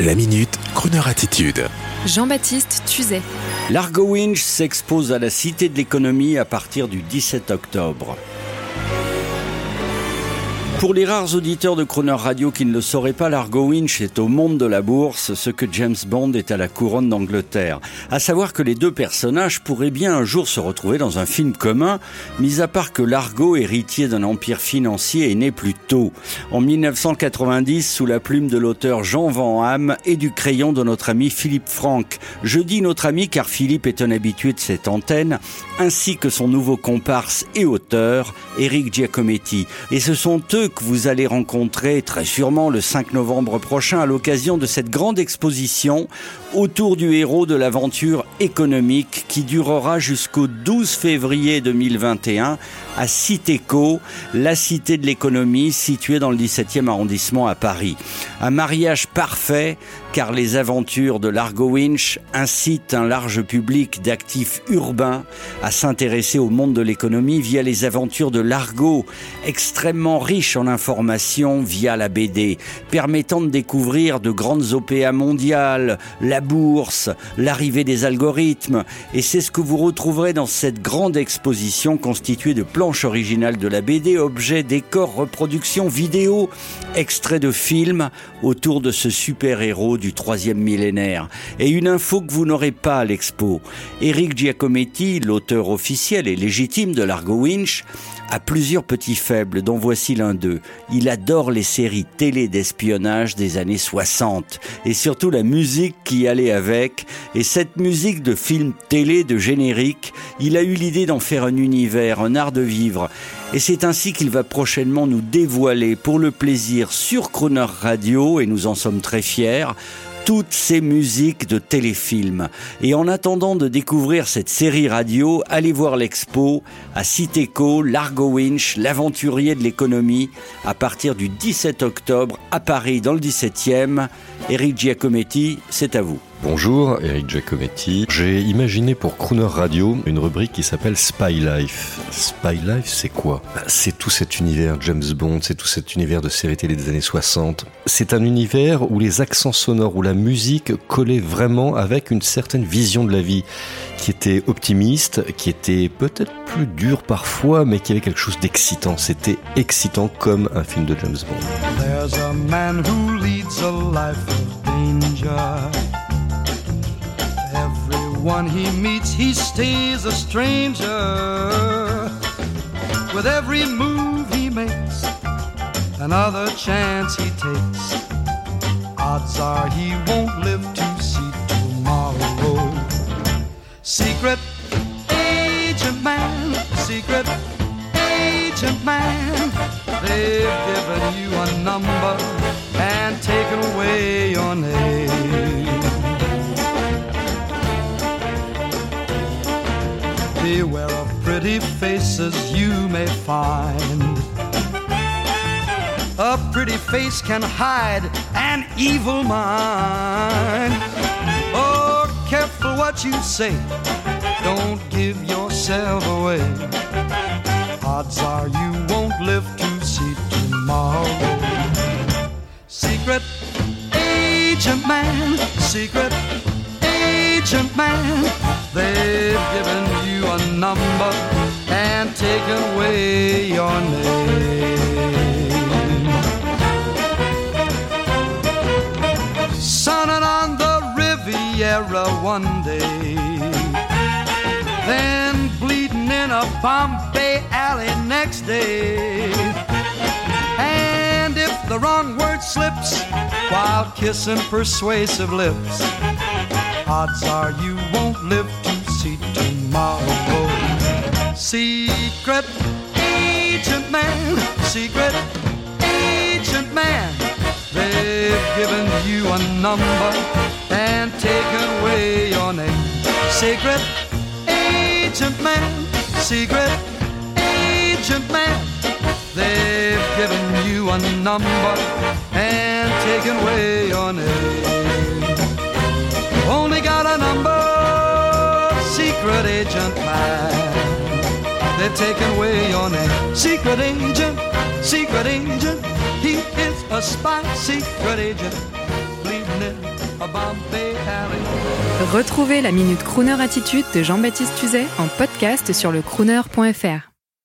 La minute, Kroneur attitude. Jean-Baptiste Tuzet. L'Argo Winch s'expose à la Cité de l'économie à partir du 17 octobre. Pour les rares auditeurs de Croner Radio qui ne le sauraient pas, l'Argo Winch est au monde de la bourse ce que James Bond est à la couronne d'Angleterre. À savoir que les deux personnages pourraient bien un jour se retrouver dans un film commun, mis à part que l'Argo, héritier d'un empire financier, est né plus tôt. En 1990, sous la plume de l'auteur Jean Van Hamme et du crayon de notre ami Philippe Franck. Je dis notre ami car Philippe est un habitué de cette antenne, ainsi que son nouveau comparse et auteur, Eric Giacometti. Et ce sont eux que vous allez rencontrer très sûrement le 5 novembre prochain à l'occasion de cette grande exposition autour du héros de l'aventure économique qui durera jusqu'au 12 février 2021 à Citéco, la cité de l'économie située dans le 17e arrondissement à Paris. Un mariage parfait car les aventures de l'Argo Winch incitent un large public d'actifs urbains à s'intéresser au monde de l'économie via les aventures de l'Argo, extrêmement riche en informations via la BD, permettant de découvrir de grandes OPA mondiales, la bourse, l'arrivée des algorithmes, et c'est ce que vous retrouverez dans cette grande exposition constituée de planches originales de la BD, objets, décors, reproductions, vidéos, extraits de films autour de ce super-héros du troisième millénaire. Et une info que vous n'aurez pas à l'expo. Eric Giacometti, l'auteur officiel et légitime de l'Argo Winch, a plusieurs petits faibles, dont voici l'un d'eux. Il adore les séries télé d'espionnage des années 60 et surtout la musique qui allait avec. Et cette musique de film télé, de générique, il a eu l'idée d'en faire un univers, un art de vivre. Et c'est ainsi qu'il va prochainement nous dévoiler pour le plaisir sur Croner Radio, et nous en sommes très fiers, toutes ces musiques de téléfilms. Et en attendant de découvrir cette série radio, allez voir l'expo à Citéco, Largo Winch, l'aventurier de l'économie, à partir du 17 octobre à Paris dans le 17e. Eric Giacometti, c'est à vous. Bonjour, Eric Giacometti. J'ai imaginé pour Crooner Radio une rubrique qui s'appelle Spy Life. Spy Life, c'est quoi? Bah, C'est tout cet univers James Bond, c'est tout cet univers de séries télé des années 60. C'est un univers où les accents sonores, où la musique collait vraiment avec une certaine vision de la vie, qui était optimiste, qui était peut-être plus dur parfois, mais qui avait quelque chose d'excitant. C'était excitant comme un film de James Bond. Everyone he meets, he stays a stranger. With every move he makes, another chance he takes, odds are he won't live to see tomorrow. Secret agent man, secret agent man, they've given you a number and taken away your name. Beware of pretty faces you may find. A pretty face can hide an evil mind. Oh, careful what you say. Don't give yourself away. Odds are you won't live to see tomorrow. Secret agent man, secret agent man, a number and take away your name. Sunning on the Riviera one day, then bleeding in a Bombay alley next day. And if the wrong word slips while kissing persuasive lips, odds are you won't live to see tomorrow. Secret agent man, secret agent man, they've given you a number and taken away your name. Secret agent man, secret agent man, they've given you a number and taken away your name. Only got a number, secret agent man. Retrouvez la Minute Crooner Attitude de Jean-Baptiste Tuzet en podcast sur le crooner.fr.